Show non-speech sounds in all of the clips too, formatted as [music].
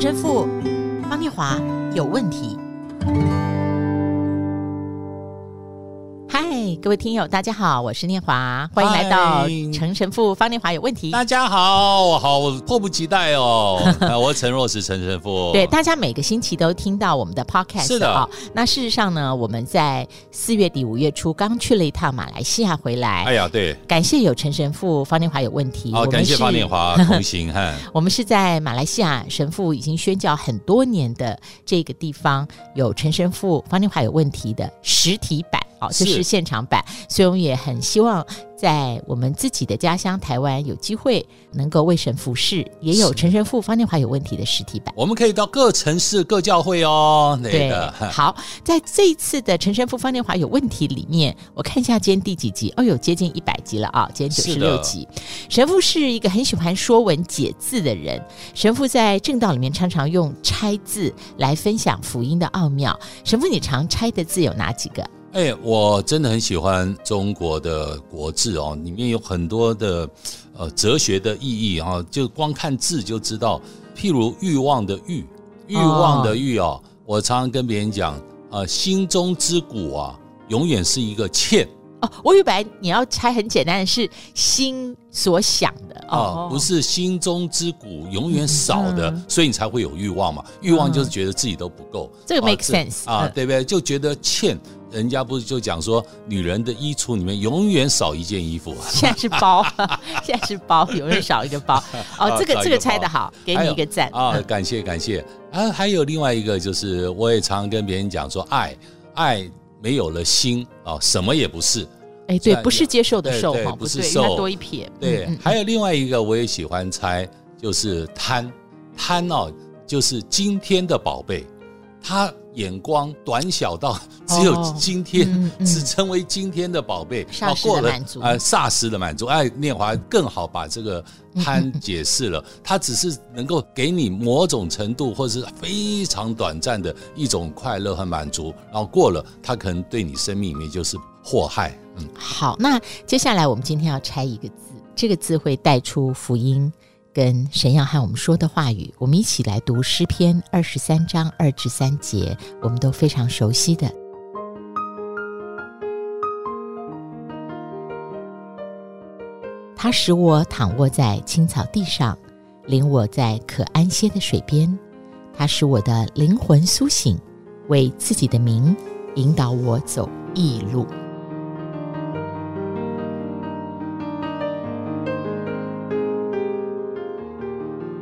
陈神父方念华有问题。各位听友，大家好，我是念华，欢迎来到陈神父方念华有问题。大家好，我好迫不及待哦。[laughs] 我是陈若石陈神父。对，大家每个星期都听到我们的 podcast 是的。哦，那事实上呢，我们在四月底五月初刚去了一趟马来西亚回来。哎呀，对，感谢有陈神父方念华有问题。好，感谢方念华同行哈。[laughs] 我们是在马来西亚神父已经宣教很多年的这个地方，有陈神父方念华有问题的实体版。好，这是现场版，所以我们也很希望在我们自己的家乡台湾有机会能够为神服侍，也有陈神父方念华有问题的实体版。我们可以到各城市各教会哦。对的，好，在这一次的陈神父方念华有问题里面，我看一下今天第几集？哦，有接近一百集了啊！今天九十六集。神父是一个很喜欢说文解字的人，神父在正道里面常常用拆字来分享福音的奥妙。神父，你常拆的字有哪几个？哎、欸，我真的很喜欢中国的国字哦，里面有很多的呃哲学的意义啊，就光看字就知道。譬如欲望的欲，欲望的欲哦，我常常跟别人讲，呃，心中之谷啊，永远是一个欠。哦，我以为你要猜很简单的是心所想的哦，不是心中之谷永远少的，嗯、所以你才会有欲望嘛。欲望就是觉得自己都不够，这个 make sense 啊，对不对？就觉得欠。人家不是就讲说，女人的衣橱里面永远少一件衣服。现在是包，[laughs] 现在是包，永远少一个包。哦，这个这个猜的好，给你一个赞啊！感谢感谢啊！还有另外一个就是，我也常常跟别人讲说，爱爱没有了心啊，什么也不是。哎，对，不是接受的受哈，不是受多一撇。对，还有另外一个我也喜欢猜，就是贪贪哦，就是今天的宝贝。他眼光短小到只有今天，哦嗯嗯、只成为今天的宝贝，霎时的满足，呃，霎时的满足。哎，念华更好把这个贪解释了，他、嗯、只是能够给你某种程度或者是非常短暂的一种快乐和满足，然后过了，他可能对你生命里面就是祸害。嗯，好，那接下来我们今天要拆一个字，这个字会带出福音。跟神要和我们说的话语，我们一起来读诗篇二十三章二至三节，我们都非常熟悉的。他使我躺卧在青草地上，领我在可安歇的水边。他使我的灵魂苏醒，为自己的名引导我走义路。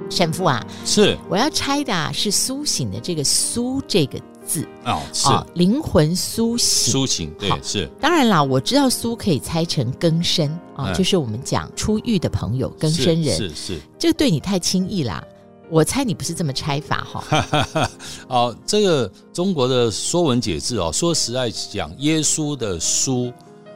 神父啊，是我要拆的啊，是苏醒的这个“苏”这个字哦，是灵魂苏醒，苏醒对是。当然啦，我知道“苏”可以猜成更生啊，就是我们讲出狱的朋友、更生人，是是。这个对你太轻易啦，我猜你不是这么拆法哈。[laughs] 哦，这个中国的说文解字哦，说实在讲，耶稣的“苏”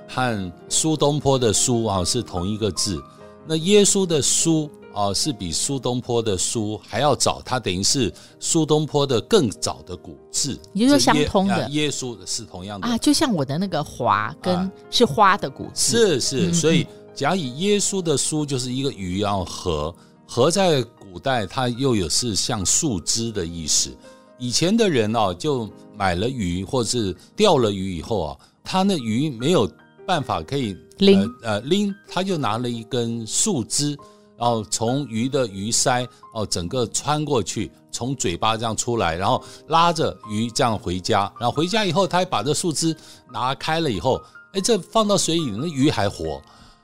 和苏东坡的“苏”啊是同一个字，那耶稣的“苏”。哦，是比苏东坡的“苏”还要早，它等于是苏东坡的更早的古字，也就是说相通的。耶稣是同样的啊，就像我的那个“华”跟是花的古字，是是。所以假以耶稣的“书”就是一个鱼，要“合”合”，“”在古代它又有是像树枝的意思。以前的人哦，就买了鱼或是钓了鱼以后啊，他那鱼没有办法可以拎呃拎，他就拿了一根树枝。然后从鱼的鱼鳃哦，整个穿过去，从嘴巴这样出来，然后拉着鱼这样回家。然后回家以后，他还把这树枝拿开了以后，哎，这放到水里，那鱼还活。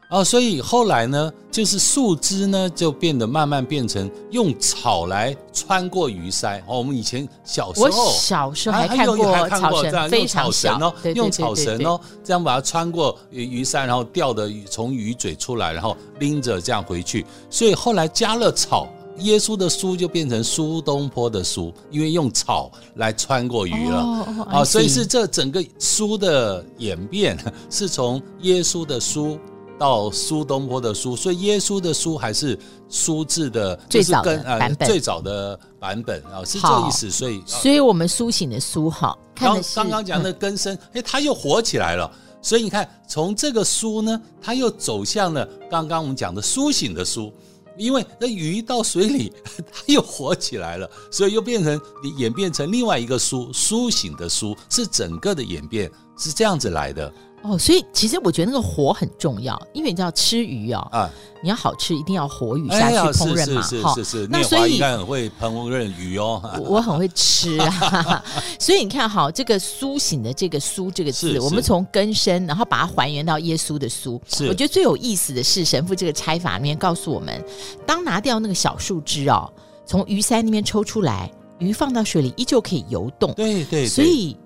啊，所以后来呢，就是树枝呢，就变得慢慢变成用草来穿过鱼鳃。哦，我们以前小时候，我小时候还看过草绳，非常小哦，用草绳哦，这样把它穿过鱼鱼鳃，然后钓的鱼从鱼嘴出来，然后拎着这样回去。所以后来加了草，耶稣的书就变成苏东坡的书，因为用草来穿过鱼了。哦，啊，所以是这整个书的演变，[laughs] 是从耶稣的苏。到苏东坡的书，所以耶稣的书还是苏字的最早的版本，最早的版本啊，是这意思。所以，所以我们苏醒的苏哈，刚刚刚讲的根生，哎，他又活起来了。所以你看，从这个苏呢，它又走向了刚刚我们讲的苏醒的苏。因为那鱼到水里，[laughs] 它又活起来了，所以又变成演变成另外一个书苏醒的苏，是整个的演变是这样子来的。哦，所以其实我觉得那个火很重要，因为你知道吃鱼哦，啊，你要好吃，一定要活鱼下去烹饪嘛，哈、哎，是是是，那所以应该很会烹饪鱼哦，[laughs] 我很会吃啊，[laughs] 所以你看哈，这个苏醒的这个“苏”这个字，我们从根深，然后把它还原到耶稣的“苏”，是，我觉得最有意思的是神父这个拆法里面告诉我们，当拿掉那个小树枝哦，从鱼鳃那边抽出来，鱼放到水里依旧可以游动，对对，对，所以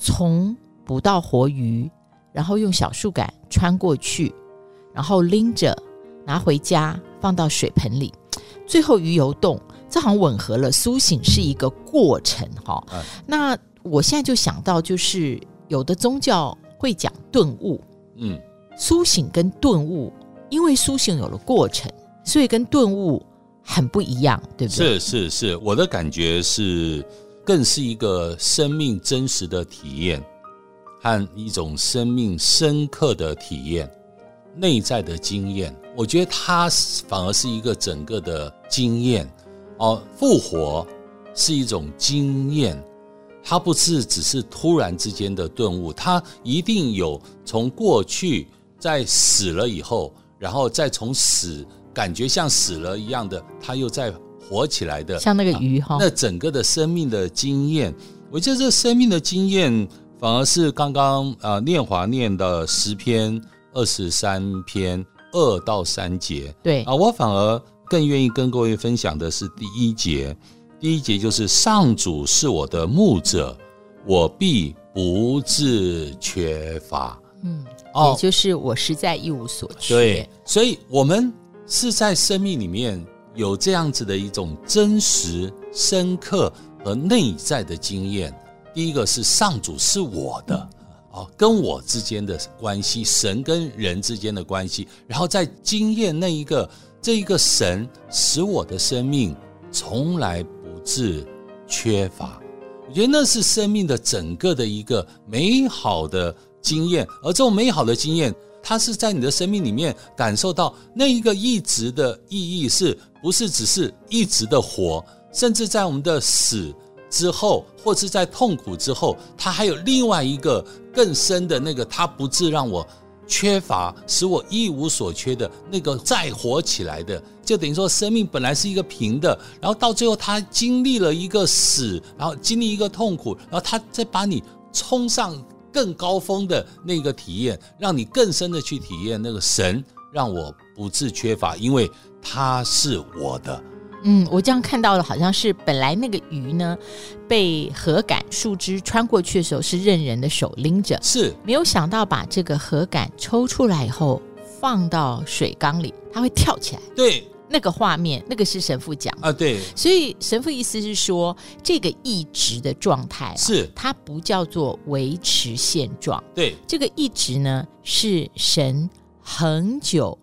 从捕到活鱼。然后用小树干穿过去，然后拎着拿回家放到水盆里，最后鱼游动，这好像吻合了。苏醒是一个过程，哈、哦嗯。那我现在就想到，就是有的宗教会讲顿悟，嗯，苏醒跟顿悟，因为苏醒有了过程，所以跟顿悟很不一样，对不对？是是是，我的感觉是，更是一个生命真实的体验。和一种生命深刻的体验，内在的经验，我觉得它反而是一个整个的经验哦。复活是一种经验，它不是只是突然之间的顿悟，它一定有从过去在死了以后，然后再从死感觉像死了一样的，它又再活起来的，像那个鱼哈、哦。那整个的生命的经验，我觉得这生命的经验。反而是刚刚呃，念华念的十篇二十三篇二到三节，对啊，我反而更愿意跟各位分享的是第一节。第一节就是上主是我的牧者，我必不致缺乏。嗯，哦，也就是我实在一无所缺。对，所以我们是在生命里面有这样子的一种真实、深刻和内在的经验。第一个是上主是我的，啊，跟我之间的关系，神跟人之间的关系，然后在经验那一个这一个神使我的生命从来不致缺乏，我觉得那是生命的整个的一个美好的经验，而这种美好的经验，它是在你的生命里面感受到那一个一直的意义，是不是只是一直的活，甚至在我们的死。之后，或是在痛苦之后，他还有另外一个更深的那个，他不致让我缺乏，使我一无所缺的那个再活起来的，就等于说生命本来是一个平的，然后到最后他经历了一个死，然后经历一个痛苦，然后他再把你冲上更高峰的那个体验，让你更深的去体验那个神让我不致缺乏，因为他是我的。嗯，我这样看到的好像是本来那个鱼呢，被禾杆树枝穿过去的时候是任人的手拎着，是没有想到把这个禾杆抽出来以后放到水缸里，它会跳起来。对，那个画面，那个是神父讲啊，对。所以神父意思是说，这个一直的状态、啊、是它不叫做维持现状，对，这个一直呢是神恒久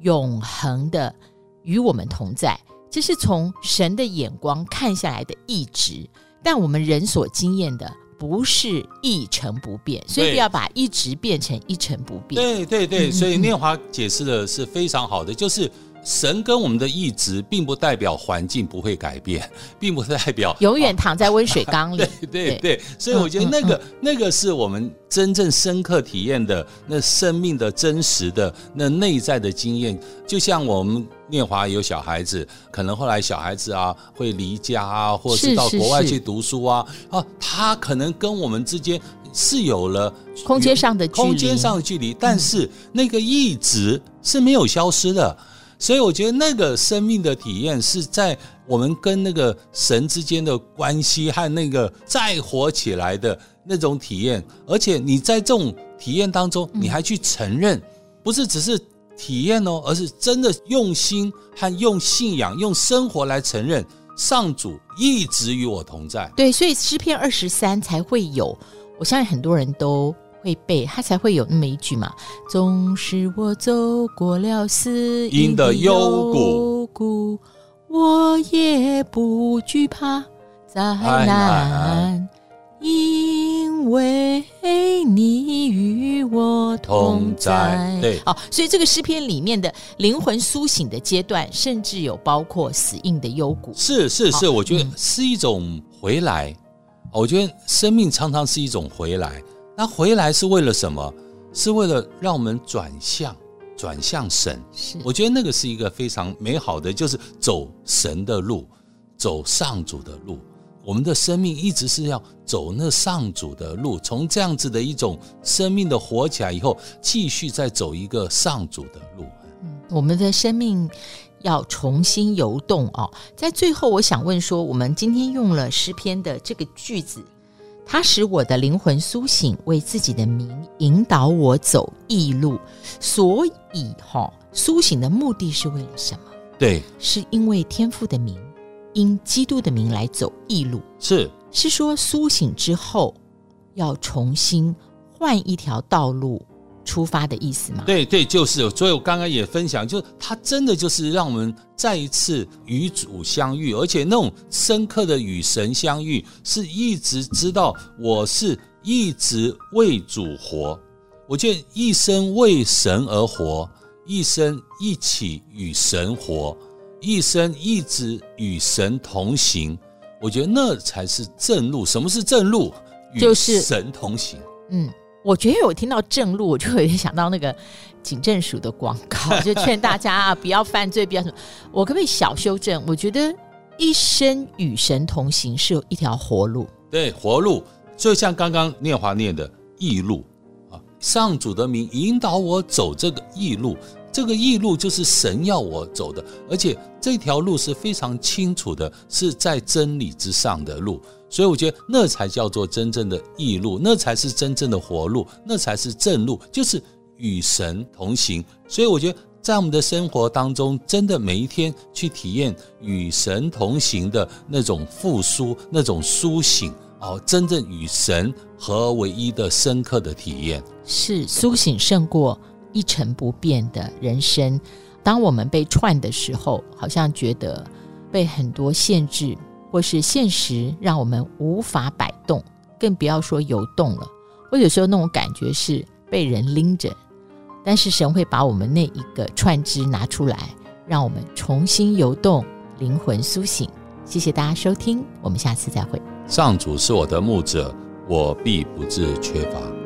永恒的与我们同在。这是从神的眼光看下来的一直，但我们人所经验的不是一成不变，所以不要把一直变成一成不变。对对对，所以念华解释的是非常好的，就是。神跟我们的意志，并不代表环境不会改变，[laughs] 并不代表永远 [laughs] 躺在温水缸里。对对对，所以我觉得那个、嗯嗯、那个是我们真正深刻体验的那生命的真实的那内在的经验。就像我们念华有小孩子，可能后来小孩子啊会离家啊，或是到国外去读书啊，啊，他可能跟我们之间是有了空间上的距离，空间上的距离，但是那个意志是没有消失的。所以我觉得那个生命的体验是在我们跟那个神之间的关系和那个再活起来的那种体验，而且你在这种体验当中，你还去承认，不是只是体验哦，而是真的用心和用信仰、用生活来承认上主一直与我同在。对，所以诗篇二十三才会有，我相信很多人都。会背，他才会有那么一句嘛。纵使我走过了死荫的幽谷，我也不惧怕灾难，因因为你与我同在。对，哦，所以这个诗篇里面的灵魂苏醒的阶段，甚至有包括死荫的幽谷。是是是，哦、我觉得是一种回来。嗯、我觉得生命常常是一种回来。那回来是为了什么？是为了让我们转向，转向神。是，我觉得那个是一个非常美好的，就是走神的路，走上主的路。我们的生命一直是要走那上主的路，从这样子的一种生命的活起来以后，继续再走一个上主的路。嗯，我们的生命要重新游动哦。在最后，我想问说，我们今天用了诗篇的这个句子，它使我的灵魂苏醒，为自己的名引导我走义路。所以，哈，苏醒的目的是为了什么？对，是因为天父的名。因基督的名来走义路，是是说苏醒之后要重新换一条道路出发的意思吗？对对，就是。所以我刚刚也分享，就是他真的就是让我们再一次与主相遇，而且那种深刻的与神相遇，是一直知道我是一直为主活。我觉得一生为神而活，一生一起与神活。一生一直与神同行，我觉得那才是正路。什么是正路？就是与神同行。嗯，我觉得我听到正路，[laughs] 我就有点想到那个警政署的广告，[laughs] 就劝大家啊，不要犯罪，不要什么。我可不可以小修正？我觉得一生与神同行是有一条活路。对，活路就像刚刚念华念的义路啊，上主的名引导我走这个义路。这个义路就是神要我走的，而且这条路是非常清楚的，是在真理之上的路，所以我觉得那才叫做真正的义路，那才是真正的活路，那才是正路，就是与神同行。所以我觉得在我们的生活当中，真的每一天去体验与神同行的那种复苏、那种苏醒哦，真正与神合为一的深刻的体验，是苏醒胜过。一成不变的人生，当我们被串的时候，好像觉得被很多限制，或是现实让我们无法摆动，更不要说游动了。我有时候那种感觉是被人拎着，但是神会把我们那一个串枝拿出来，让我们重新游动，灵魂苏醒。谢谢大家收听，我们下次再会。上主是我的牧者，我必不致缺乏。